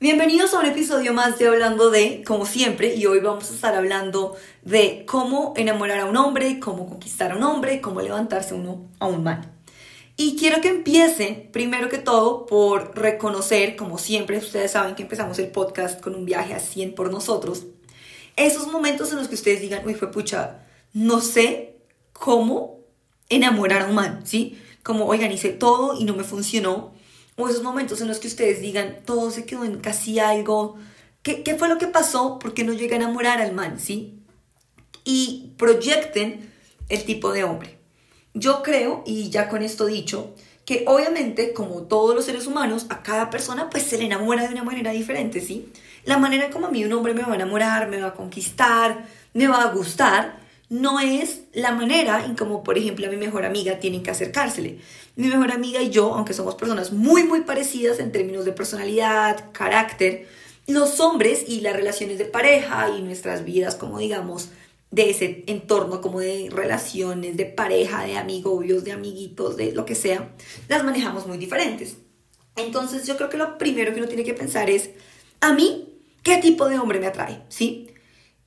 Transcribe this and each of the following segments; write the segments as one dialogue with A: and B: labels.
A: Bienvenidos a un episodio más de Hablando de, como siempre, y hoy vamos a estar hablando de cómo enamorar a un hombre, cómo conquistar a un hombre, cómo levantarse uno a un mal. Y quiero que empiece, primero que todo, por reconocer, como siempre, ustedes saben que empezamos el podcast con un viaje a 100 por nosotros, esos momentos en los que ustedes digan, uy, fue pucha, no sé cómo enamorar a un man, ¿sí? Como, oigan, hice todo y no me funcionó o esos momentos en los que ustedes digan, todo se quedó en casi algo, ¿qué, qué fue lo que pasó? ¿Por qué no llega a enamorar al man? ¿Sí? Y proyecten el tipo de hombre. Yo creo, y ya con esto dicho, que obviamente, como todos los seres humanos, a cada persona pues se le enamora de una manera diferente, ¿sí? La manera como a mí un hombre me va a enamorar, me va a conquistar, me va a gustar, no es la manera en como, por ejemplo, a mi mejor amiga tienen que acercársele. Mi mejor amiga y yo, aunque somos personas muy, muy parecidas en términos de personalidad, carácter, los hombres y las relaciones de pareja y nuestras vidas, como digamos, de ese entorno, como de relaciones de pareja, de amigobios, de amiguitos, de lo que sea, las manejamos muy diferentes. Entonces yo creo que lo primero que uno tiene que pensar es, a mí, ¿qué tipo de hombre me atrae? ¿Sí?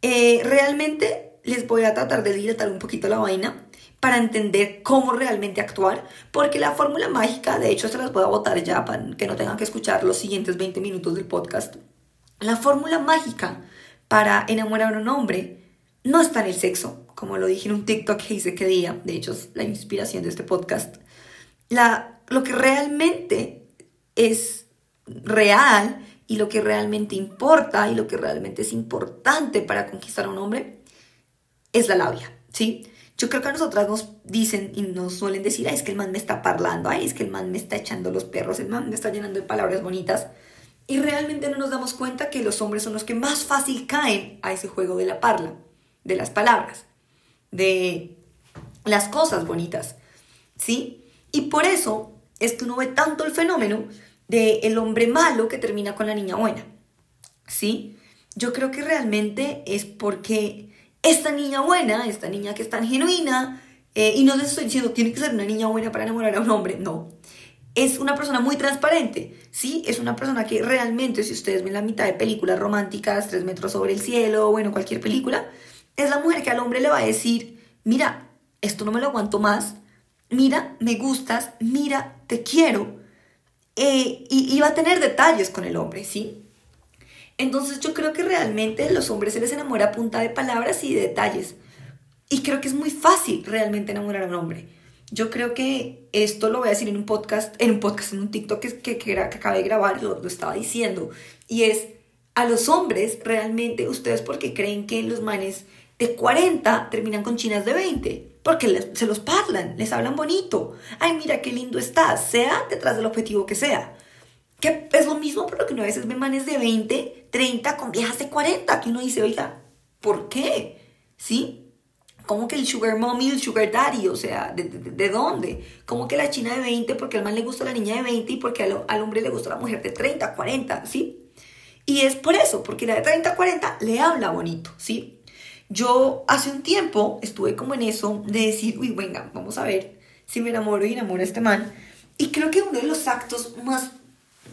A: Eh, realmente les voy a tratar de dilatar un poquito la vaina para entender cómo realmente actuar, porque la fórmula mágica, de hecho se las voy a botar ya para que no tengan que escuchar los siguientes 20 minutos del podcast. La fórmula mágica para enamorar a un hombre no está en el sexo, como lo dije en un TikTok que hice que día, de hecho es la inspiración de este podcast. La, lo que realmente es real y lo que realmente importa y lo que realmente es importante para conquistar a un hombre es la labia, ¿sí? Yo creo que a nosotras nos dicen y nos suelen decir, ay, es que el man me está parlando, ay, es que el man me está echando los perros, el man me está llenando de palabras bonitas. Y realmente no nos damos cuenta que los hombres son los que más fácil caen a ese juego de la parla, de las palabras, de las cosas bonitas, ¿sí? Y por eso es que uno ve tanto el fenómeno de el hombre malo que termina con la niña buena, ¿sí? Yo creo que realmente es porque esta niña buena, esta niña que es tan genuina, eh, y no les estoy diciendo tiene que ser una niña buena para enamorar a un hombre, no. Es una persona muy transparente, ¿sí? Es una persona que realmente, si ustedes ven la mitad de películas románticas, Tres metros sobre el cielo, bueno, cualquier película, es la mujer que al hombre le va a decir, mira, esto no me lo aguanto más, mira, me gustas, mira, te quiero. Eh, y, y va a tener detalles con el hombre, ¿sí? Entonces yo creo que realmente los hombres se les enamora a punta de palabras y de detalles. Y creo que es muy fácil realmente enamorar a un hombre. Yo creo que esto lo voy a decir en un podcast, en un podcast, en un TikTok que, que, que, acabé de grabar, lo, lo estaba diciendo. Y es, a los hombres realmente, ustedes porque creen que los manes de 40 terminan con chinas de 20, porque se los parlan, les hablan bonito. Ay, mira qué lindo estás, sea detrás del objetivo que sea. Que es lo mismo por lo que uno a veces ve manes de 20, 30 con viejas de 40, que uno dice, oiga, ¿por qué? ¿Sí? ¿Cómo que el sugar mommy y el sugar daddy? O sea, ¿de, de, dónde? ¿Cómo que la china de 20 porque al man le gusta la niña de 20 y porque al, al, hombre le gusta la mujer de 30, 40, ¿sí? Y es por eso, porque la de 30, 40 le habla bonito, ¿sí? Yo hace un tiempo estuve como en eso de decir, uy, venga, vamos a ver si me enamoro y enamoro a este man. Y creo que uno de los actos más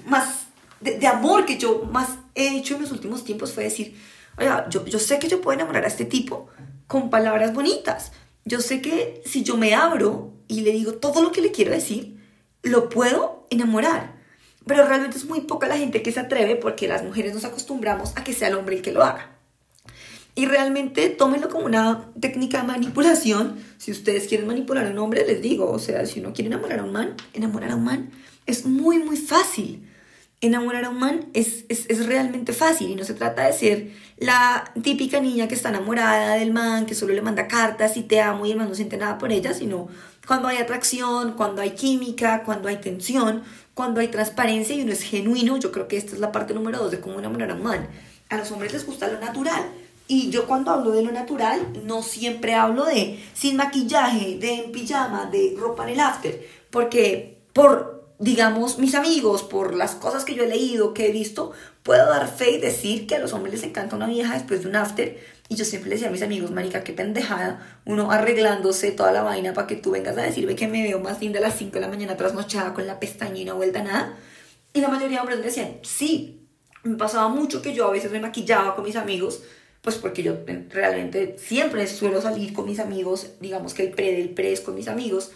A: más de, amor que yo más he hecho en los últimos tiempos fue decir, oiga, yo, yo sé que yo puedo enamorar a este tipo con palabras bonitas. Yo sé que si yo me abro y le digo todo lo que le quiero decir, lo puedo enamorar. Pero realmente es muy poca la gente que se atreve porque las mujeres nos acostumbramos a que sea el hombre el que lo haga. Y realmente tómenlo como una técnica de manipulación. Si ustedes quieren manipular a un hombre, les digo, o sea, si uno quiere enamorar a un man, enamorar a un man es muy, muy fácil enamorar a un man es, es, realmente fácil y no se trata de ser la típica niña que está enamorada del man, que solo le manda cartas y te amo y el man no siente nada por ella, sino cuando hay atracción, cuando hay química, cuando hay tensión, cuando hay transparencia y uno es genuino. Yo creo que esta es la parte número dos de cómo enamorar a un man. A los hombres les gusta lo natural. Y yo cuando hablo de lo natural, no siempre hablo de sin maquillaje, de en pijama, de ropa en el after, porque por digamos, mis amigos, por las cosas que yo he leído, que he visto, puedo dar fe y decir que a los hombres les encanta una vieja después de un after. Y yo siempre les decía a mis amigos, marica, qué pendejada, uno arreglándose toda la vaina para que tú vengas a decirme que me veo más linda a las 5 de la mañana trasnochada con la pestañina vuelta nada. Y la mayoría de hombres me decían, sí, me pasaba mucho que yo a veces me maquillaba con mis amigos, pues porque yo realmente siempre suelo salir con mis amigos, digamos que el pre del pre es con mis amigos,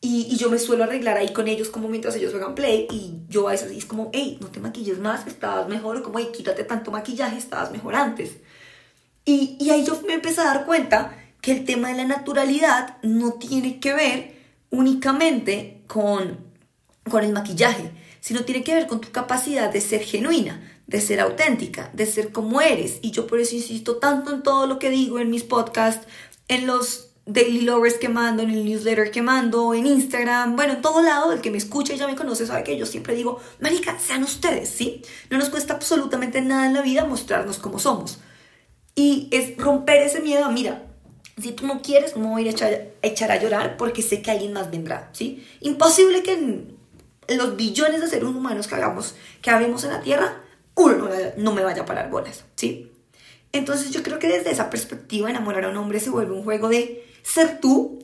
A: y, y, yo me suelo arreglar ahí con ellos como mientras ellos juegan play y yo a veces es como, hey, no te maquilles más, estabas mejor, como, hey, quítate tanto maquillaje, estabas mejor antes. Y, y ahí yo me empecé a dar cuenta que el tema de la naturalidad no tiene que ver únicamente con, con el maquillaje, sino tiene que ver con tu capacidad de ser genuina, de ser auténtica, de ser como eres. Y yo por eso insisto tanto en todo lo que digo en mis podcasts, en los daily lovers que mando, en el newsletter que mando, en Instagram, bueno, en todo lado, el que me escucha y ya me conoce sabe que yo siempre digo, marica, sean ustedes, ¿sí? No nos cuesta absolutamente nada en la vida mostrarnos como somos. Y es romper ese miedo mira, si tú no quieres, no voy a echar, echar, a llorar porque sé que alguien más vendrá, ¿sí? Imposible que en los billones de seres humanos que hagamos, que habemos en la Tierra, uno no me vaya a parar bolas, ¿sí? Entonces yo creo que desde esa perspectiva enamorar a un hombre se vuelve un juego de ser tú,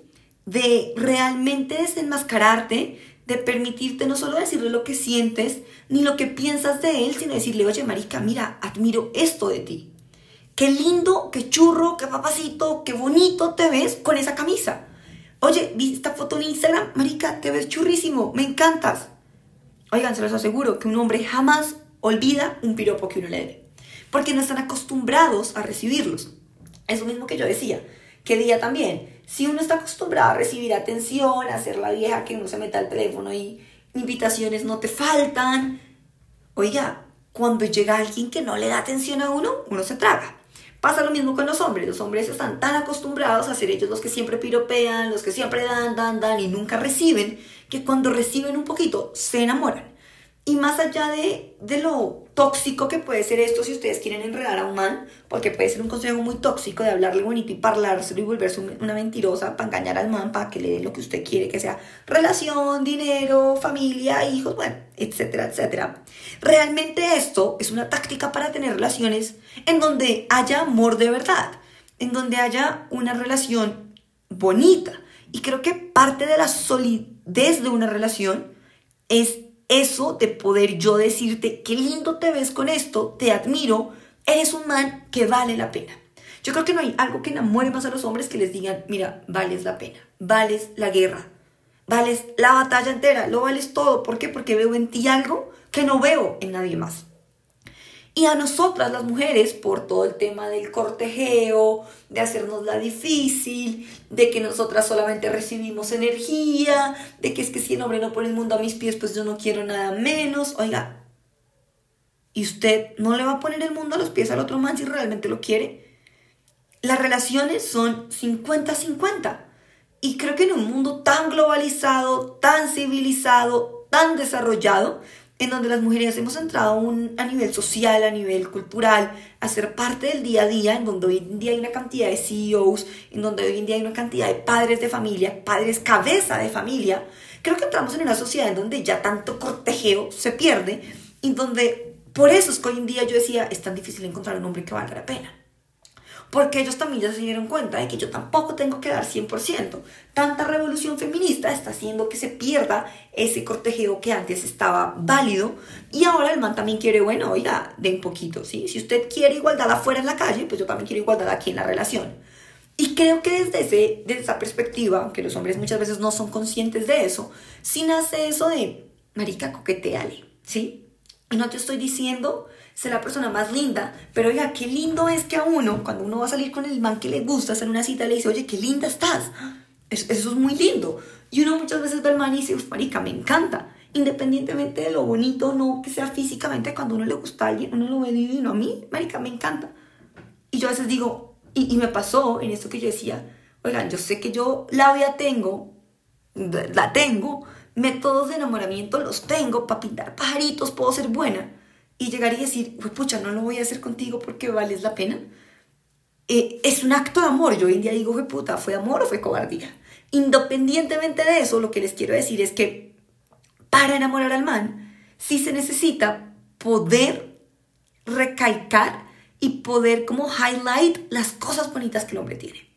A: de realmente desenmascararte, de permitirte no solo decirle lo que sientes, ni lo que piensas de él, sino decirle, oye, marica, mira, admiro esto de ti. Qué lindo, qué churro, qué papacito, qué bonito te ves con esa camisa. Oye, vi esta foto en Instagram, marica, te ves churrísimo, me encantas. Oigan, se los aseguro que un hombre jamás olvida un piropo que uno le dé, porque no están acostumbrados a recibirlos. Eso mismo que yo decía, que día también, si uno está acostumbrado a recibir atención, a ser la vieja que uno se meta al teléfono y invitaciones no te faltan, oiga, cuando llega alguien que no le da atención a uno, uno se traga. Pasa lo mismo con los hombres. Los hombres están tan acostumbrados a ser ellos los que siempre piropean, los que siempre dan, dan, dan y nunca reciben, que cuando reciben un poquito se enamoran. Y más allá de, de lo tóxico que puede ser esto si ustedes quieren enredar a un man, porque puede ser un consejo muy tóxico de hablarle bonito y parlárselo y volverse una mentirosa para engañar al man, para que le dé lo que usted quiere, que sea relación, dinero, familia, hijos, bueno, etcétera, etcétera. Realmente esto es una táctica para tener relaciones en donde haya amor de verdad, en donde haya una relación bonita. Y creo que parte de la solidez de una relación es eso de poder yo decirte, qué lindo te ves con esto, te admiro, eres un man que vale la pena. Yo creo que no hay algo que enamore más a los hombres que les digan, mira, vales la pena, vales la guerra, vales la batalla entera, lo vales todo. ¿Por qué? Porque veo en ti algo que no veo en nadie más. Y a nosotras las mujeres, por todo el tema del cortejeo, de hacernos la difícil, de que nosotras solamente recibimos energía, de que es que si el hombre no pone el mundo a mis pies, pues yo no quiero nada menos. Oiga, ¿y usted no le va a poner el mundo a los pies al otro man si realmente lo quiere? Las relaciones son 50-50. Y creo que en un mundo tan globalizado, tan civilizado, tan desarrollado, en donde las mujeres hemos entrado a, nivel social, a nivel cultural, a ser parte del día a día, en donde hoy en día hay una cantidad de CEOs, en donde hoy en día hay una cantidad de padres de familia, padres cabeza de familia, creo que entramos en una sociedad en donde ya tanto cortejeo se pierde, y donde por eso es que hoy en día yo decía, es tan difícil encontrar un hombre que valga la pena porque ellos también ya se dieron cuenta de que yo tampoco tengo que dar 100%. Tanta revolución feminista está haciendo que se pierda ese cortejeo que antes estaba válido y ahora el man también quiere, bueno, oiga, de un poquito, ¿sí? Si usted quiere igualdad afuera en la calle, pues yo también quiero igualdad aquí en la relación. Y creo que desde, ese, desde esa perspectiva, aunque los hombres muchas veces no son conscientes de eso, sí nace eso de, marica, coqueteale, ¿sí? Y no te estoy diciendo ser la persona más linda, pero oiga, qué lindo es que a uno, cuando uno va a salir con el man que le gusta hacer una cita, le dice, oye, qué linda estás. Eso, es muy lindo. Y uno muchas veces ve al man y dice, marica, me encanta. Independientemente de lo bonito no que sea físicamente, cuando uno le gusta a alguien, uno lo ve divino. A mí, marica, me encanta. Y yo a veces digo, y, y me pasó en esto que yo decía, oigan, yo sé que yo la vida tengo, la tengo, métodos de enamoramiento los tengo, para pintar pajaritos puedo ser buena y llegar y decir, pucha, no lo voy a hacer contigo porque vales la pena, eh, es un acto de amor. Yo hoy en día digo, puta, ¿fue amor o fue cobardía? Independientemente de eso, lo que les quiero decir es que para enamorar al man, sí se necesita poder recalcar y poder como highlight las cosas bonitas que el hombre tiene.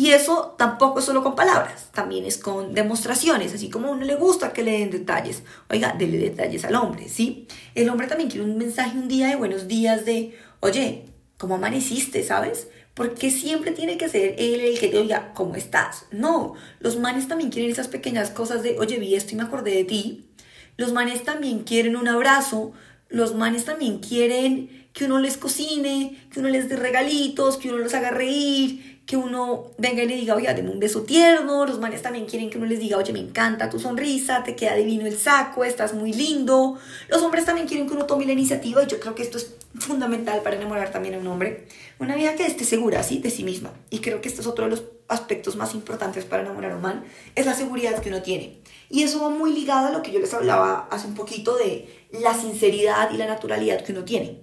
A: Y eso tampoco es solo con palabras, también es con demostraciones, así como a uno le gusta que le den detalles. Oiga, dele detalles al hombre, ¿sí? El hombre también quiere un mensaje un día de buenos días de, oye, ¿cómo amaneciste, sabes? Porque siempre tiene que ser él el que te oiga, ¿cómo estás? No, los manes también quieren esas pequeñas cosas de, oye, vi esto y me acordé de ti. Los manes también quieren un abrazo, los manes también quieren que uno les cocine, que uno les dé regalitos, que uno los haga reír, que uno venga y le diga, oye, deme un beso tierno. Los manes también quieren que uno les diga, oye, me encanta tu sonrisa, te queda divino el saco, estás muy lindo. Los hombres también quieren que uno tome la iniciativa y yo creo que esto es fundamental para enamorar también a un hombre. Una vida que esté segura, ¿sí? De sí misma. Y creo que este es otro de los aspectos más importantes para enamorar a un man, es la seguridad que uno tiene. Y eso va muy ligado a lo que yo les hablaba hace un poquito de la sinceridad y la naturalidad que uno tiene.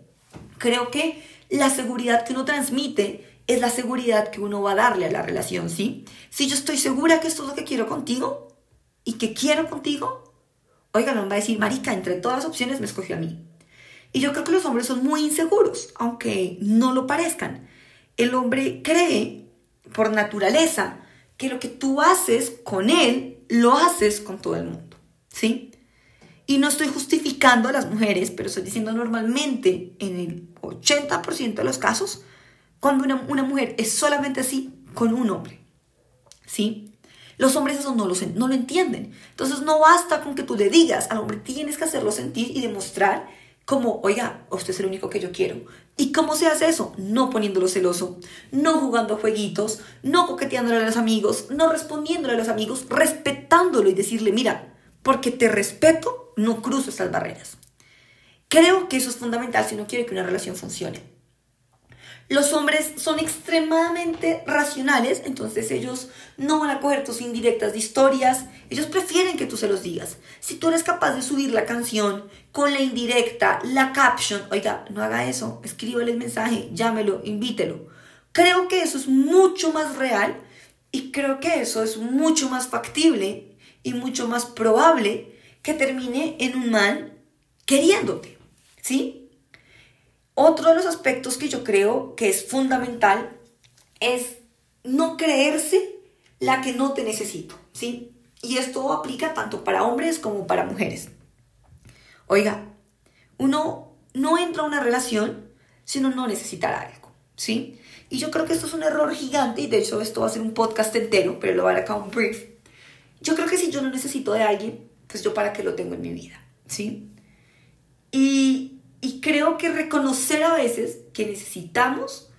A: Creo que la seguridad que uno transmite es la seguridad que uno va a darle a la relación, ¿sí? Si yo estoy segura que esto es lo que quiero contigo y que quiero contigo, oiga, no va a decir, marica, entre todas las opciones me escogió a mí. Y yo creo que los hombres son muy inseguros, aunque no lo parezcan. El hombre cree, por naturaleza, que lo que tú haces con él, lo haces con todo el mundo, ¿sí? Y no estoy justificando a las mujeres, pero estoy diciendo normalmente, en el 80% de los casos, cuando una, mujer es solamente así con un hombre. ¿Sí? Los hombres eso no lo, no lo entienden. Entonces no basta con que tú le digas al hombre, tienes que hacerlo sentir y demostrar como, oiga, usted es el único que yo quiero. ¿Y cómo se hace eso? No poniéndolo celoso, no jugando jueguitos, no coqueteándole a los amigos, no respondiéndole a los amigos, respetándolo y decirle, mira, porque te respeto, no cruzo estas barreras. Creo que eso es fundamental si uno quiere que una relación funcione. Los hombres son extremadamente racionales, entonces ellos no van a coger tus indirectas de historias, ellos prefieren que tú se los digas. Si tú eres capaz de subir la canción con la indirecta, la caption, oiga, no haga eso, escríbele el mensaje, llámelo, invítelo. Creo que eso es mucho más real y creo que eso es mucho más factible y mucho más probable que termine en un mal queriéndote, ¿sí? Otro de los aspectos que yo creo que es fundamental es no creerse la que no te necesito, ¿sí? Y esto aplica tanto para hombres como para mujeres. Oiga, uno no entra a una relación si uno no necesita algo, ¿sí? Y yo creo que esto es un error gigante y de hecho esto va a ser un podcast entero, pero lo voy a un brief. Yo creo que si yo no necesito de alguien, pues yo para qué lo tengo en mi vida, ¿sí? Y y creo que reconocer a veces que necesitamos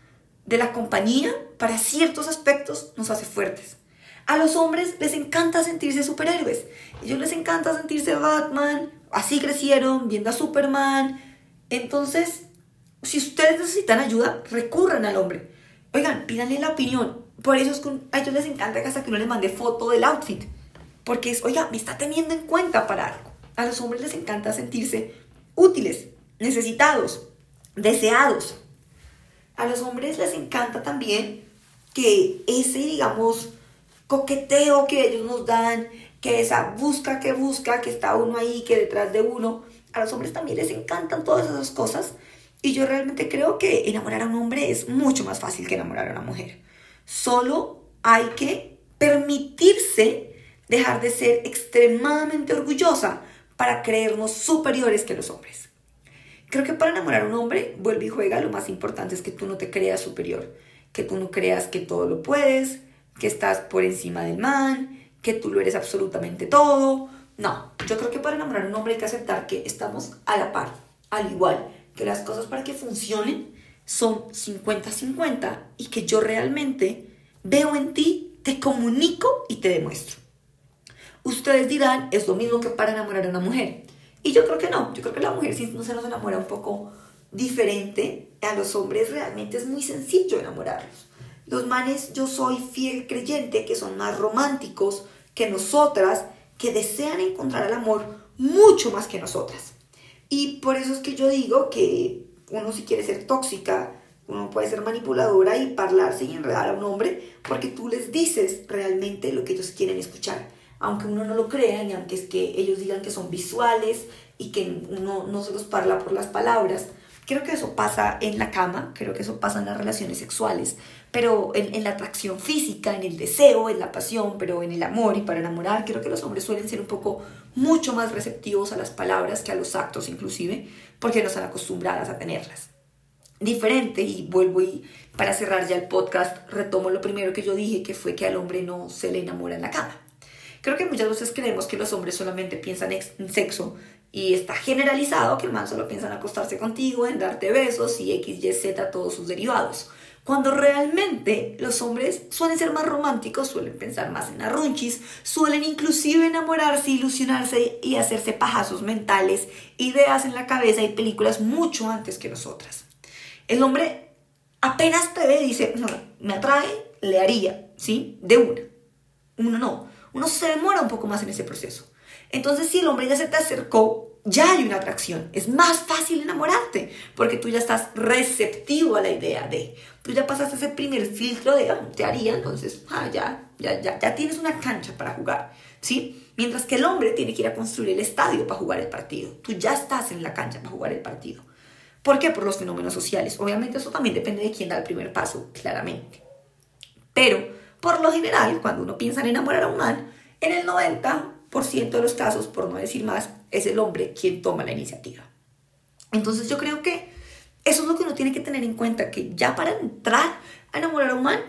A: de la compañía para ciertos aspectos nos hace fuertes. A los hombres les encanta sentirse superhéroes. A ellos les encanta sentirse Batman. Así crecieron viendo a Superman. Entonces, si ustedes necesitan ayuda, recurran al hombre. Oigan, pídanle la opinión. Por eso es que a ellos les encanta que hasta que uno les mande foto del outfit. Porque es, oiga, me está teniendo en cuenta para algo. A los hombres les encanta sentirse útiles necesitados, deseados. A los hombres les encanta también que ese, digamos, coqueteo que ellos nos dan, que esa busca que busca, que está uno ahí, que detrás de uno, a los hombres también les encantan todas esas cosas. Y yo realmente creo que enamorar a un hombre es mucho más fácil que enamorar a una mujer. Solo hay que permitirse dejar de ser extremadamente orgullosa para creernos superiores que los hombres. Creo que para enamorar a un hombre, vuelve y juega, lo más importante es que tú no te creas superior, que tú no creas que todo lo puedes, que estás por encima del man, que tú lo eres absolutamente todo. No, yo creo que para enamorar a un hombre hay que aceptar que estamos a la par, al igual, que las cosas para que funcionen son 50-50 y que yo realmente veo en ti, te comunico y te demuestro. Ustedes dirán, es lo mismo que para enamorar a una mujer. Y yo creo que no, yo creo que la mujer si no se nos enamora un poco diferente, a los hombres realmente es muy sencillo enamorarlos. Los manes, yo soy fiel creyente que son más románticos que nosotras, que desean encontrar el amor mucho más que nosotras. Y por eso es que yo digo que uno si quiere ser tóxica, uno puede ser manipuladora y parlarse y enredar a un hombre porque tú les dices realmente lo que ellos quieren escuchar aunque uno no lo crea y aunque es que ellos digan que son visuales y que uno no se los parla por las palabras, Creo que eso pasa en la cama, creo que eso pasa en las relaciones sexuales, pero en, en, la atracción física, en el deseo, en la pasión, pero en el amor y para enamorar, creo que los hombres suelen ser un poco mucho más receptivos a las palabras que a los actos inclusive, porque no están acostumbradas a tenerlas. Diferente, y vuelvo y para cerrar ya el podcast, retomo lo primero que yo dije, que fue que al hombre no se le enamora en la cama. Creo que muchas veces creemos que los hombres solamente piensan en sexo y está generalizado que el man solo piensa en acostarse contigo, en darte besos y X, Y, Z, todos sus derivados. Cuando realmente los hombres suelen ser más románticos, suelen pensar más en arrunchis, suelen inclusive enamorarse, ilusionarse y hacerse pajazos mentales, ideas en la cabeza y películas mucho antes que nosotras. El hombre apenas te ve y dice, no, me atrae, le haría, ¿sí? De una. Uno no. Uno se demora un poco más en ese proceso. Entonces, si el hombre ya se te acercó, ya hay una atracción. Es más fácil enamorarte porque tú ya estás receptivo a la idea de. Tú ya pasaste ese primer filtro de ah, te haría, entonces ah, ya, ya, ya, ya tienes una cancha para jugar. ¿sí? Mientras que el hombre tiene que ir a construir el estadio para jugar el partido. Tú ya estás en la cancha para jugar el partido. ¿Por qué? Por los fenómenos sociales. Obviamente eso también depende de quién da el primer paso, claramente. Pero, por lo general, cuando uno piensa en enamorar a un man, en el 90 de los casos, por no decir más, es el hombre quien toma la iniciativa. Entonces yo creo que eso es lo que uno tiene que tener en cuenta, que ya para entrar a enamorar a un man,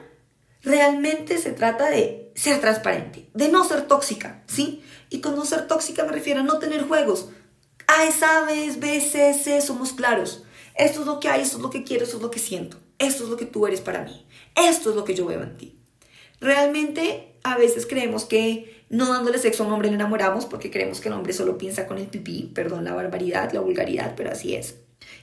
A: realmente se trata de ser transparente, de no ser tóxica, ¿sí? Y con no ser tóxica me refiero a no tener juegos. A, sabes, C, somos claros. Esto es lo que hay, esto es lo que quiero, esto es lo que siento. Esto es lo que tú eres para mí. Esto es lo que yo veo en ti. Realmente a veces creemos que no dándole sexo a un hombre le enamoramos porque creemos que el hombre solo piensa con el pipí, perdón la barbaridad, la vulgaridad, pero así es.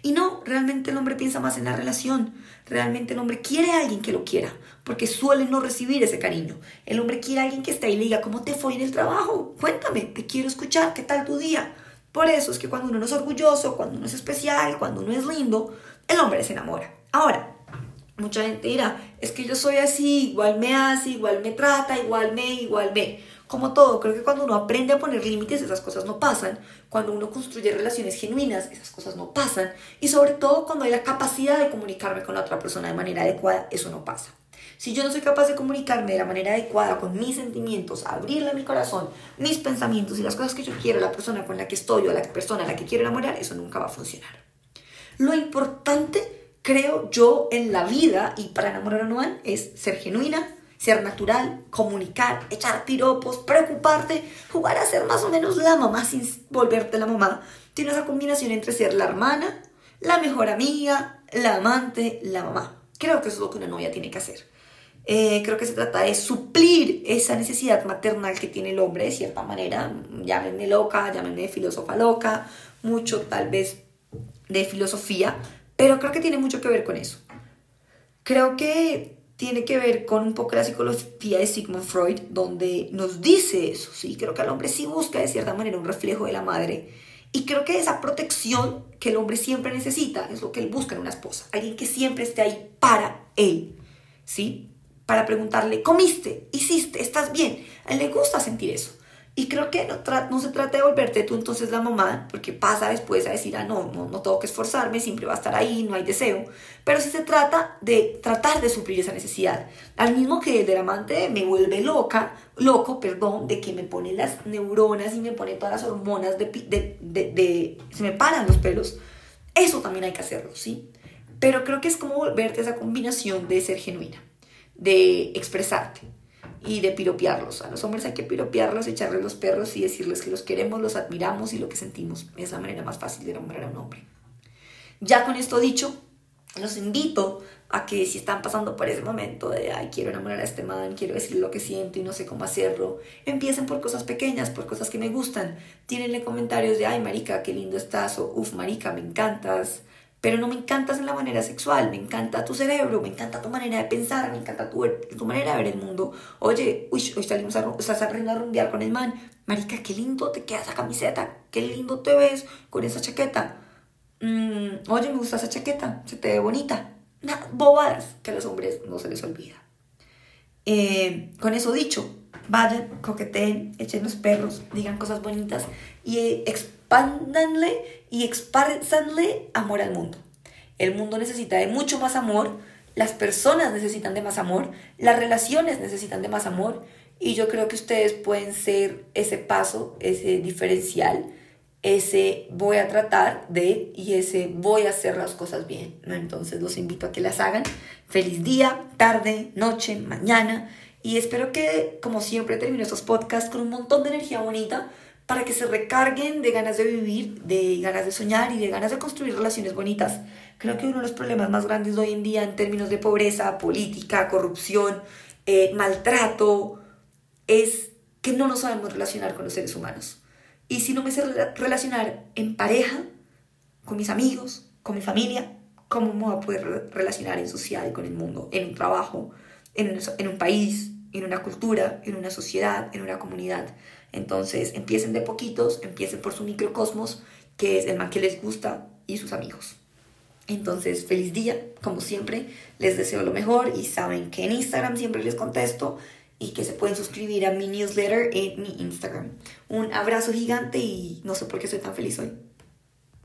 A: Y no, realmente el hombre piensa más en la relación. Realmente el hombre quiere a alguien que lo quiera, porque suele no recibir ese cariño. El hombre quiere a alguien que esté ahí y le diga, ¿cómo te fue en el trabajo? Cuéntame, te quiero escuchar, ¿qué tal tu día? Por eso es que cuando uno es orgulloso, cuando uno es especial, cuando uno es lindo, el hombre se enamora. Ahora, mucha gente dirá, es que yo soy así, igual me hace, igual me trata, igual me, igual me. Como todo, creo que cuando uno aprende a poner límites, esas cosas no pasan. Cuando uno construye relaciones genuinas, esas cosas no pasan. Y sobre todo cuando hay la capacidad de comunicarme con la otra persona de manera adecuada, eso no pasa. Si yo no soy capaz de comunicarme de la manera adecuada con mis sentimientos, abrirle mi corazón, mis pensamientos y las cosas que yo quiero la persona con la que estoy o la persona a la que quiero enamorar, eso nunca va a funcionar. Lo importante, creo yo, en la vida y para enamorar a un es ser genuina, ser natural, comunicar, echar piropos, preocuparte, jugar a ser más o menos la mamá sin volverte la mamá. Tiene esa combinación entre ser la hermana, la mejor amiga, la amante, la mamá. Creo que eso es lo que una novia tiene que hacer. Eh, creo que se trata de suplir esa necesidad maternal que tiene el hombre de cierta manera. Llámenme loca, llámenme filósofa loca, mucho tal vez de filosofía, pero creo que tiene mucho que ver con eso. Creo que tiene que ver con un poco la psicología de Sigmund Freud, donde nos dice eso, sí, creo que el hombre sí busca de cierta manera un reflejo de la madre, y creo que esa protección que el hombre siempre necesita es lo que él busca en una esposa, alguien que siempre esté ahí para él, ¿sí? Para preguntarle, ¿comiste? ¿Hiciste? ¿Estás bien? A él le gusta sentir eso. Y creo que no, no, se trata de volverte tú entonces la mamá, porque pasa después a decir, ah, no, no, no tengo que esforzarme, siempre va a estar ahí, no hay deseo. Pero sí se trata de tratar de suplir esa necesidad. Al mismo que el del amante me vuelve loca, loco, perdón, de que me pone las neuronas y me pone todas las hormonas, de, de, de, de se me paran los pelos. Eso también hay que hacerlo, ¿sí? Pero creo que es como volverte esa combinación de ser genuina, de expresarte y de piropearlos. A los hombres hay que piropearlos, echarles los perros y decirles que los queremos, los admiramos y lo que sentimos. Es la manera más fácil de nombrar a un hombre. Ya con esto dicho, los invito a que si están pasando por ese momento de, ay, quiero enamorar a este man, quiero decir lo que siento y no sé cómo hacerlo, empiecen por cosas pequeñas, por cosas que me gustan. Tírenle comentarios de, ay, marica, qué lindo estás, o, uff, marica, me encantas, pero no me encantas en la manera sexual, me encanta tu cerebro, me encanta tu manera de pensar, me encanta tu, tu manera de ver el mundo. Oye, uy, hoy salimos a, estás a rumbear con el man. Marica, qué lindo te queda esa camiseta, qué lindo te ves con esa chaqueta. Mm, oye, me gusta esa chaqueta, se te ve bonita. bobadas que a los hombres no se les olvida. Eh, con eso dicho, vayan, coqueteen, echen los perros, digan cosas bonitas y expándanle y expárzanle amor al mundo. El mundo necesita de mucho más amor, las personas necesitan de más amor, las relaciones necesitan de más amor y yo creo que ustedes pueden ser ese paso, ese diferencial, ese voy a tratar de y ese voy a hacer las cosas bien. Entonces los invito a que las hagan. Feliz día, tarde, noche, mañana y espero que como siempre termino estos podcasts con un montón de energía bonita para que se recarguen de ganas de vivir, de ganas de soñar y de ganas de construir relaciones bonitas. Creo que uno de los problemas más grandes de hoy en día en términos de pobreza, política, corrupción, eh, maltrato, es que no nos sabemos relacionar con los seres humanos. Y si no me sé relacionar en pareja, con mis amigos, con mi familia, ¿cómo me voy a poder relacionar en sociedad y con el mundo, en un trabajo, en un país, en una cultura, en una sociedad, en una comunidad? Entonces empiecen de poquitos, empiecen por su microcosmos, que es el más que les gusta, y sus amigos. Entonces, feliz día, como siempre, les deseo lo mejor y saben que en Instagram siempre les contesto y que se pueden suscribir a mi newsletter en mi Instagram. Un abrazo gigante y no sé por qué soy tan feliz hoy.